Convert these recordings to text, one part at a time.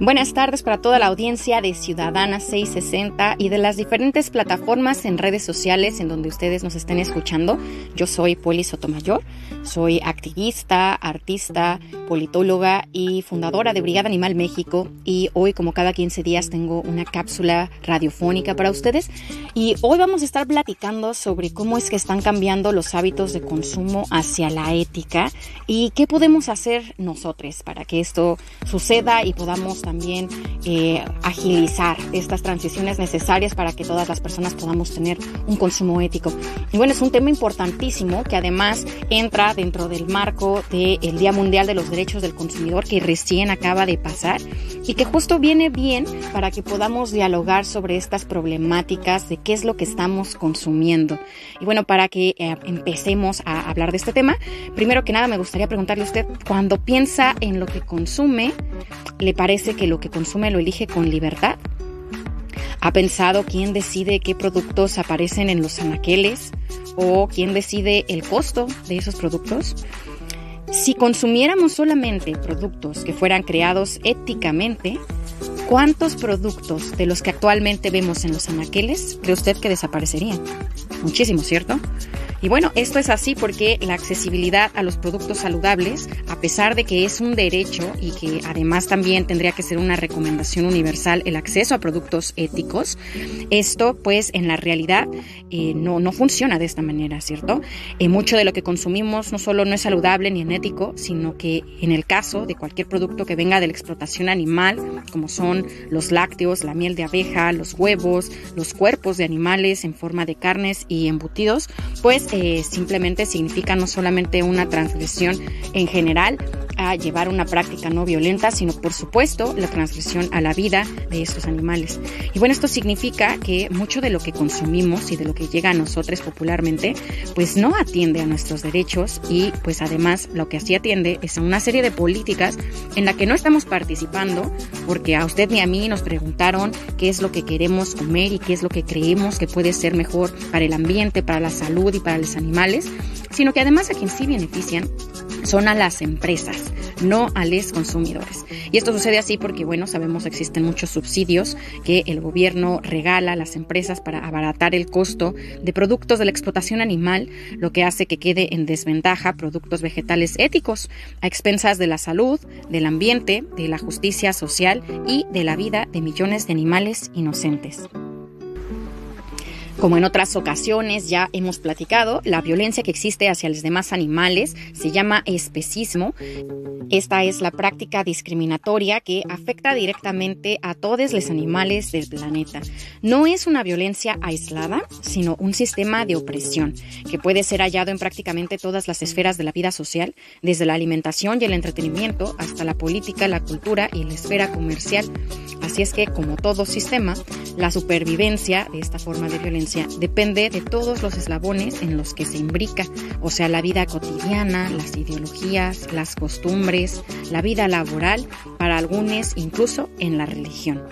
Buenas tardes para toda la audiencia de Ciudadana 660 y de las diferentes plataformas en redes sociales en donde ustedes nos estén escuchando. Yo soy Poli Sotomayor, soy activista, artista, politóloga y fundadora de Brigada Animal México y hoy como cada 15 días tengo una cápsula radiofónica para ustedes y hoy vamos a estar platicando sobre cómo es que están cambiando los hábitos de consumo hacia la ética y qué podemos hacer nosotros para que esto suceda y podamos también eh, agilizar estas transiciones necesarias para que todas las personas podamos tener un consumo ético. Y bueno, es un tema importantísimo que además entra dentro del marco del Día Mundial de los Derechos del Consumidor que recién acaba de pasar y que justo viene bien para que podamos dialogar sobre estas problemáticas de qué es lo que estamos consumiendo. Y bueno, para que eh, empecemos a hablar de este tema, primero que nada me gustaría preguntarle a usted, cuando piensa en lo que consume, ¿le parece que lo que consume lo elige con libertad? ¿Ha pensado quién decide qué productos aparecen en los anaqueles? ¿O quién decide el costo de esos productos? Si consumiéramos solamente productos que fueran creados éticamente, ¿cuántos productos de los que actualmente vemos en los anaqueles cree usted que desaparecerían? Muchísimo, ¿cierto? Y bueno, esto es así porque la accesibilidad a los productos saludables, a pesar de que es un derecho y que además también tendría que ser una recomendación universal el acceso a productos éticos, esto pues en la realidad eh, no, no funciona de esta manera, ¿cierto? Eh, mucho de lo que consumimos no solo no es saludable ni en ético, sino que en el caso de cualquier producto que venga de la explotación animal, como son los lácteos, la miel de abeja, los huevos, los cuerpos de animales en forma de carnes y embutidos, pues eh, simplemente significa no solamente una transgresión en general a llevar una práctica no violenta, sino por supuesto la transgresión a la vida de estos animales. Y bueno, esto significa que mucho de lo que consumimos y de lo que llega a nosotros popularmente, pues no atiende a nuestros derechos y pues además lo que así atiende es a una serie de políticas en la que no estamos participando porque a usted ni a mí nos preguntaron qué es lo que queremos comer y qué es lo que creemos que puede ser mejor para el ambiente, para la salud y para los animales, sino que además a quien sí benefician son a las empresas, no a los consumidores. Y esto sucede así porque, bueno, sabemos que existen muchos subsidios que el gobierno regala a las empresas para abaratar el costo de productos de la explotación animal, lo que hace que quede en desventaja productos vegetales éticos, a expensas de la salud, del ambiente, de la justicia social y de la vida de millones de animales inocentes. Como en otras ocasiones ya hemos platicado, la violencia que existe hacia los demás animales se llama especismo. Esta es la práctica discriminatoria que afecta directamente a todos los animales del planeta. No es una violencia aislada, sino un sistema de opresión que puede ser hallado en prácticamente todas las esferas de la vida social, desde la alimentación y el entretenimiento hasta la política, la cultura y la esfera comercial. Así es que, como todo sistema, la supervivencia de esta forma de violencia depende de todos los eslabones en los que se imbrica, o sea, la vida cotidiana, las ideologías, las costumbres, la vida laboral, para algunos incluso en la religión.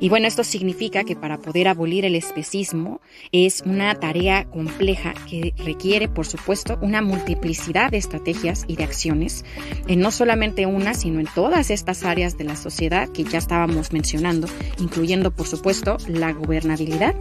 Y bueno, esto significa que para poder abolir el especismo es una tarea compleja que requiere, por supuesto, una multiplicidad de estrategias y de acciones, en no solamente una, sino en todas estas áreas de la sociedad que ya estábamos mencionando, incluyendo, por supuesto, la gobernabilidad,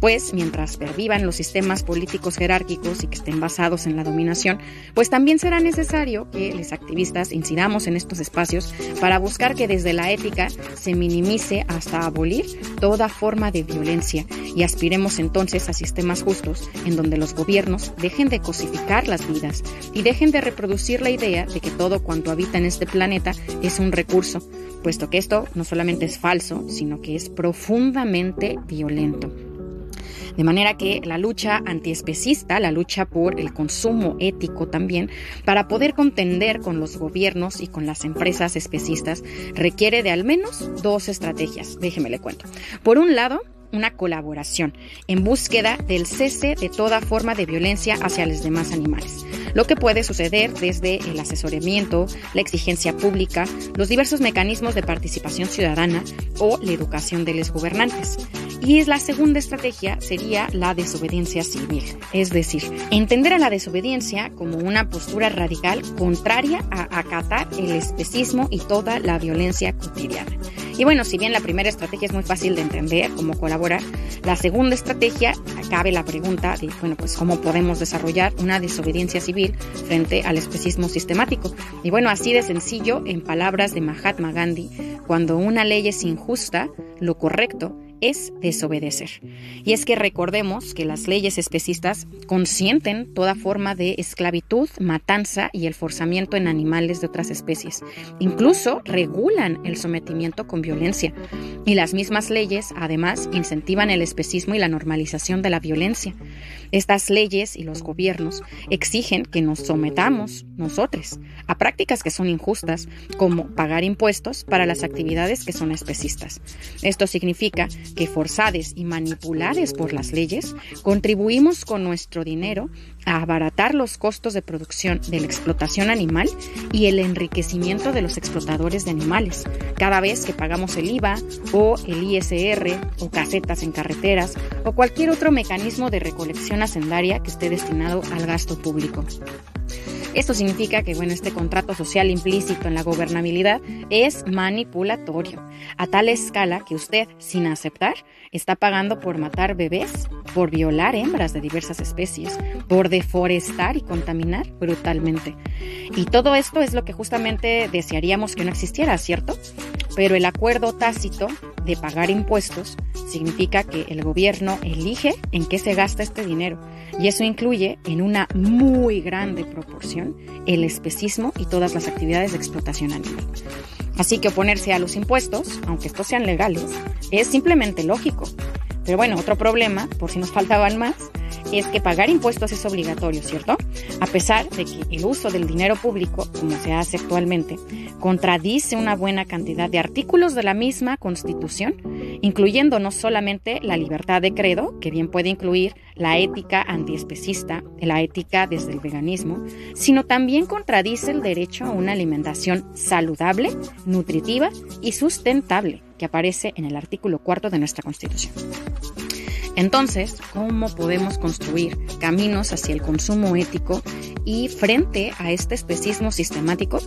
pues mientras pervivan los sistemas políticos jerárquicos y que estén basados en la dominación, pues también será necesario que los activistas incidamos en estos espacios para buscar que desde la ética se minimice hasta abolir toda forma de violencia y aspiremos entonces a sistemas justos en donde los gobiernos dejen de cosificar las vidas y dejen de reproducir la idea de que todo cuanto habita en este planeta es un recurso, puesto que esto no solamente es falso, sino que es profundamente violento. De manera que la lucha antiespecista, la lucha por el consumo ético también, para poder contender con los gobiernos y con las empresas especistas, requiere de al menos dos estrategias. Déjeme le cuento. Por un lado, una colaboración en búsqueda del cese de toda forma de violencia hacia los demás animales, lo que puede suceder desde el asesoramiento, la exigencia pública, los diversos mecanismos de participación ciudadana o la educación de los gobernantes. Y la segunda estrategia sería la desobediencia civil, es decir, entender a la desobediencia como una postura radical contraria a acatar el especismo y toda la violencia cotidiana. Y bueno, si bien la primera estrategia es muy fácil de entender cómo colaborar, la segunda estrategia cabe la pregunta de, bueno, pues cómo podemos desarrollar una desobediencia civil frente al especismo sistemático. Y bueno, así de sencillo, en palabras de Mahatma Gandhi, cuando una ley es injusta, lo correcto es desobedecer. Y es que recordemos que las leyes especistas consienten toda forma de esclavitud, matanza y el forzamiento en animales de otras especies. Incluso regulan el sometimiento con violencia. Y las mismas leyes, además, incentivan el especismo y la normalización de la violencia. Estas leyes y los gobiernos exigen que nos sometamos nosotros a prácticas que son injustas, como pagar impuestos para las actividades que son especistas. Esto significa que forzadas y manipuladas por las leyes, contribuimos con nuestro dinero a abaratar los costos de producción de la explotación animal y el enriquecimiento de los explotadores de animales, cada vez que pagamos el IVA o el ISR o casetas en carreteras o cualquier otro mecanismo de recolección hacendaria que esté destinado al gasto público. Esto significa que bueno, este contrato social implícito en la gobernabilidad es manipulatorio, a tal escala que usted, sin aceptar, está pagando por matar bebés, por violar hembras de diversas especies, por deforestar y contaminar brutalmente. Y todo esto es lo que justamente desearíamos que no existiera, ¿cierto? Pero el acuerdo tácito de pagar impuestos significa que el gobierno elige en qué se gasta este dinero y eso incluye en una muy grande proporción el especismo y todas las actividades de explotación animal. Así que oponerse a los impuestos, aunque estos sean legales, es simplemente lógico. Pero bueno, otro problema, por si nos faltaban más, es que pagar impuestos es obligatorio, ¿cierto? A pesar de que el uso del dinero público, como se hace actualmente, contradice una buena cantidad de artículos de la misma Constitución, incluyendo no solamente la libertad de credo, que bien puede incluir la ética antiespecista, la ética desde el veganismo, sino también contradice el derecho a una alimentación saludable, nutritiva y sustentable, que aparece en el artículo cuarto de nuestra Constitución. Entonces, ¿cómo podemos construir caminos hacia el consumo ético y frente a este especismo sistemático?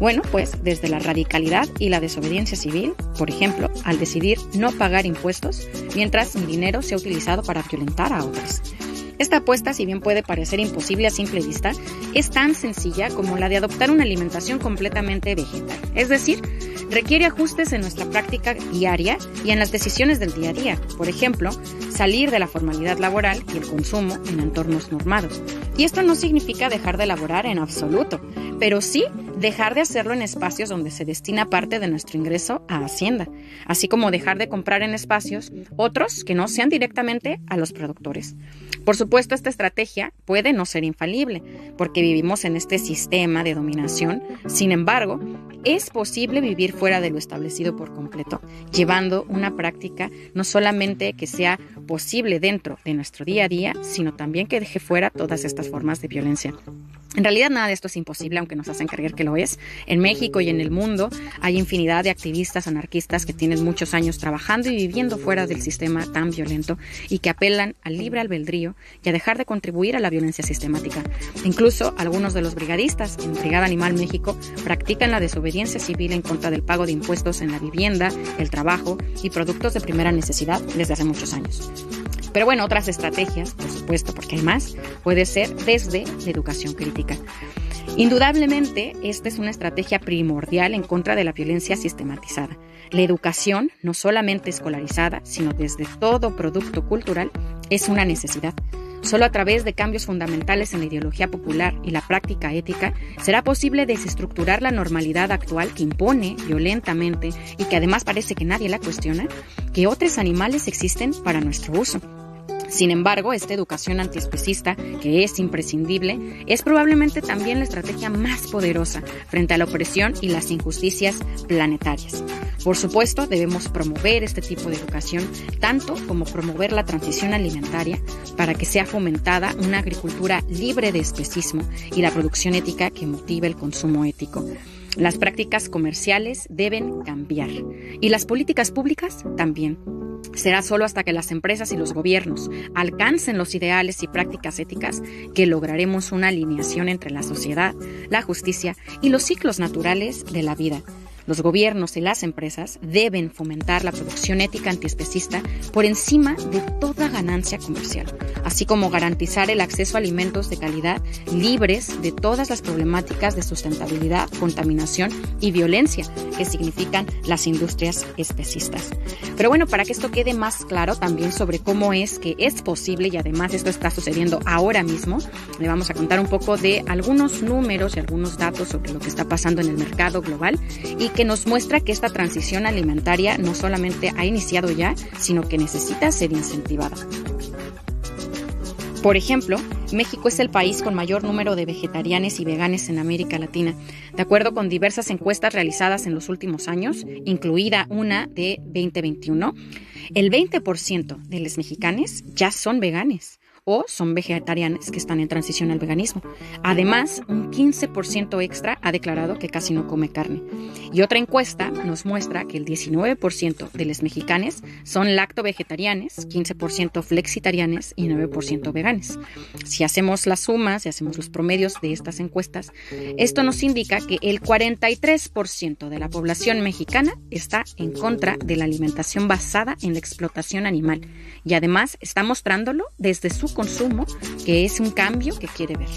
Bueno, pues desde la radicalidad y la desobediencia civil, por ejemplo, al decidir no pagar impuestos mientras mi dinero sea utilizado para violentar a otros. Esta apuesta, si bien puede parecer imposible a simple vista, es tan sencilla como la de adoptar una alimentación completamente vegetal. Es decir, requiere ajustes en nuestra práctica diaria y en las decisiones del día a día. Por ejemplo, salir de la formalidad laboral y el consumo en entornos normados. Y esto no significa dejar de elaborar en absoluto, pero sí dejar de hacerlo en espacios donde se destina parte de nuestro ingreso a Hacienda, así como dejar de comprar en espacios otros que no sean directamente a los productores. Por supuesto, esta estrategia puede no ser infalible, porque vivimos en este sistema de dominación. Sin embargo, es posible vivir fuera de lo establecido por completo, llevando una práctica no solamente que sea posible dentro de nuestro día a día, sino también que deje fuera todas estas formas de violencia. En realidad nada de esto es imposible, aunque nos hacen creer que lo es. En México y en el mundo hay infinidad de activistas anarquistas que tienen muchos años trabajando y viviendo fuera del sistema tan violento y que apelan al libre albedrío y a dejar de contribuir a la violencia sistemática. Incluso algunos de los brigadistas en Brigada Animal México practican la desobediencia civil en contra del pago de impuestos en la vivienda, el trabajo y productos de primera necesidad desde hace muchos años. Pero bueno, otras estrategias, por supuesto, porque hay más, puede ser desde la educación crítica. Indudablemente, esta es una estrategia primordial en contra de la violencia sistematizada. La educación, no solamente escolarizada, sino desde todo producto cultural, es una necesidad. Solo a través de cambios fundamentales en la ideología popular y la práctica ética será posible desestructurar la normalidad actual que impone violentamente y que además parece que nadie la cuestiona, que otros animales existen para nuestro uso. Sin embargo, esta educación antiespecista, que es imprescindible, es probablemente también la estrategia más poderosa frente a la opresión y las injusticias planetarias. Por supuesto, debemos promover este tipo de educación, tanto como promover la transición alimentaria para que sea fomentada una agricultura libre de especismo y la producción ética que motive el consumo ético. Las prácticas comerciales deben cambiar y las políticas públicas también. Será solo hasta que las empresas y los gobiernos alcancen los ideales y prácticas éticas que lograremos una alineación entre la sociedad, la justicia y los ciclos naturales de la vida los gobiernos y las empresas deben fomentar la producción ética antiespecista por encima de toda ganancia comercial, así como garantizar el acceso a alimentos de calidad libres de todas las problemáticas de sustentabilidad, contaminación y violencia que significan las industrias especistas. Pero bueno, para que esto quede más claro también sobre cómo es que es posible y además esto está sucediendo ahora mismo, le vamos a contar un poco de algunos números y algunos datos sobre lo que está pasando en el mercado global y nos muestra que esta transición alimentaria no solamente ha iniciado ya, sino que necesita ser incentivada. Por ejemplo, México es el país con mayor número de vegetarianos y veganes en América Latina, de acuerdo con diversas encuestas realizadas en los últimos años, incluida una de 2021. El 20% de los mexicanos ya son veganes o son vegetarianos que están en transición al veganismo. Además, un 15% extra ha declarado que casi no come carne. Y otra encuesta nos muestra que el 19% de los mexicanos son lacto-vegetarianos, 15% flexitarianos y 9% veganes. Si hacemos las sumas y hacemos los promedios de estas encuestas, esto nos indica que el 43% de la población mexicana está en contra de la alimentación basada en la explotación animal y además está mostrándolo desde su consumo, que es un cambio que quiere ver.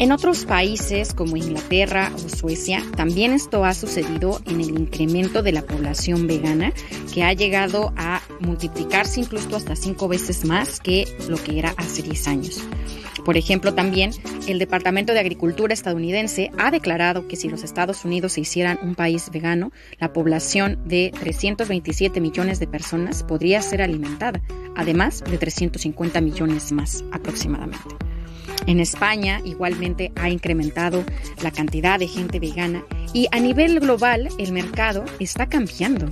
En otros países como Inglaterra o Suecia, también esto ha sucedido en el incremento de la población vegana, que ha llegado a multiplicarse incluso hasta cinco veces más que lo que era hace 10 años. Por ejemplo, también el Departamento de Agricultura estadounidense ha declarado que si los Estados Unidos se hicieran un país vegano, la población de 327 millones de personas podría ser alimentada, además de 350 millones más aproximadamente. En España igualmente ha incrementado la cantidad de gente vegana y a nivel global el mercado está cambiando.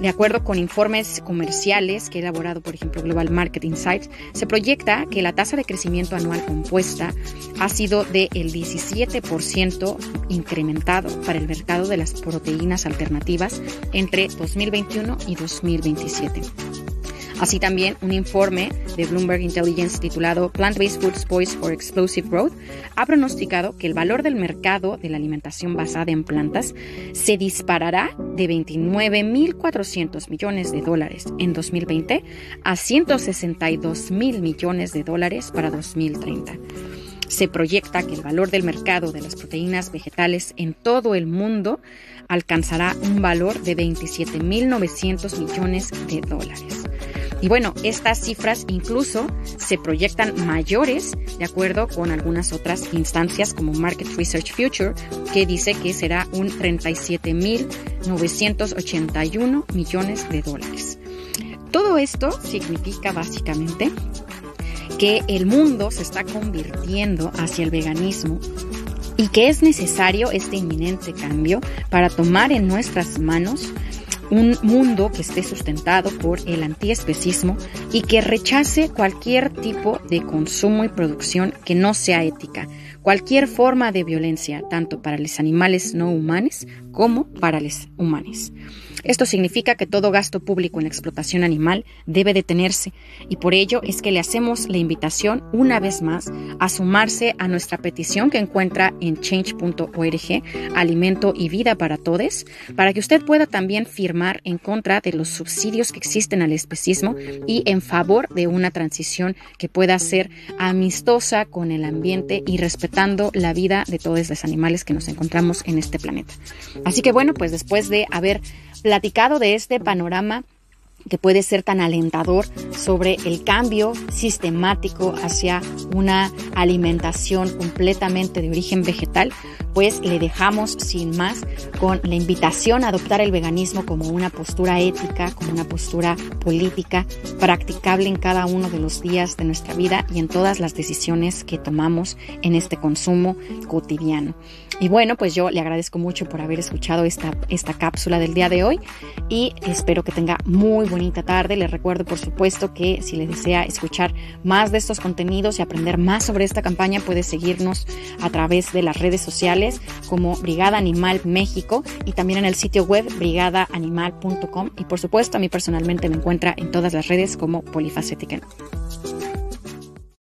De acuerdo con informes comerciales que ha elaborado, por ejemplo, Global Market Insights, se proyecta que la tasa de crecimiento anual compuesta ha sido del 17% incrementado para el mercado de las proteínas alternativas entre 2021 y 2027. Así también, un informe de Bloomberg Intelligence titulado Plant-Based Foods Poised for Explosive Growth ha pronosticado que el valor del mercado de la alimentación basada en plantas se disparará de 29.400 millones de dólares en 2020 a 162.000 millones de dólares para 2030. Se proyecta que el valor del mercado de las proteínas vegetales en todo el mundo alcanzará un valor de 27.900 millones de dólares. Y bueno, estas cifras incluso se proyectan mayores de acuerdo con algunas otras instancias como Market Research Future, que dice que será un 37.981 millones de dólares. Todo esto significa básicamente que el mundo se está convirtiendo hacia el veganismo y que es necesario este inminente cambio para tomar en nuestras manos un mundo que esté sustentado por el antiespecismo y que rechace cualquier tipo de consumo y producción que no sea ética, cualquier forma de violencia, tanto para los animales no humanos como para los humanos. Esto significa que todo gasto público en explotación animal debe detenerse y por ello es que le hacemos la invitación una vez más a sumarse a nuestra petición que encuentra en change.org, Alimento y Vida para Todos, para que usted pueda también firmar en contra de los subsidios que existen al especismo y en favor de una transición que pueda ser amistosa con el ambiente y respetando la vida de todos los animales que nos encontramos en este planeta. Así que bueno, pues después de haber platicado de este panorama que puede ser tan alentador sobre el cambio sistemático hacia una alimentación completamente de origen vegetal, pues le dejamos sin más con la invitación a adoptar el veganismo como una postura ética, como una postura política, practicable en cada uno de los días de nuestra vida y en todas las decisiones que tomamos en este consumo cotidiano. Y bueno, pues yo le agradezco mucho por haber escuchado esta, esta cápsula del día de hoy y espero que tenga muy buen bonita tarde. Les recuerdo, por supuesto, que si les desea escuchar más de estos contenidos y aprender más sobre esta campaña, puede seguirnos a través de las redes sociales como Brigada Animal México y también en el sitio web brigadaanimal.com. Y por supuesto, a mí personalmente me encuentra en todas las redes como Polifacética.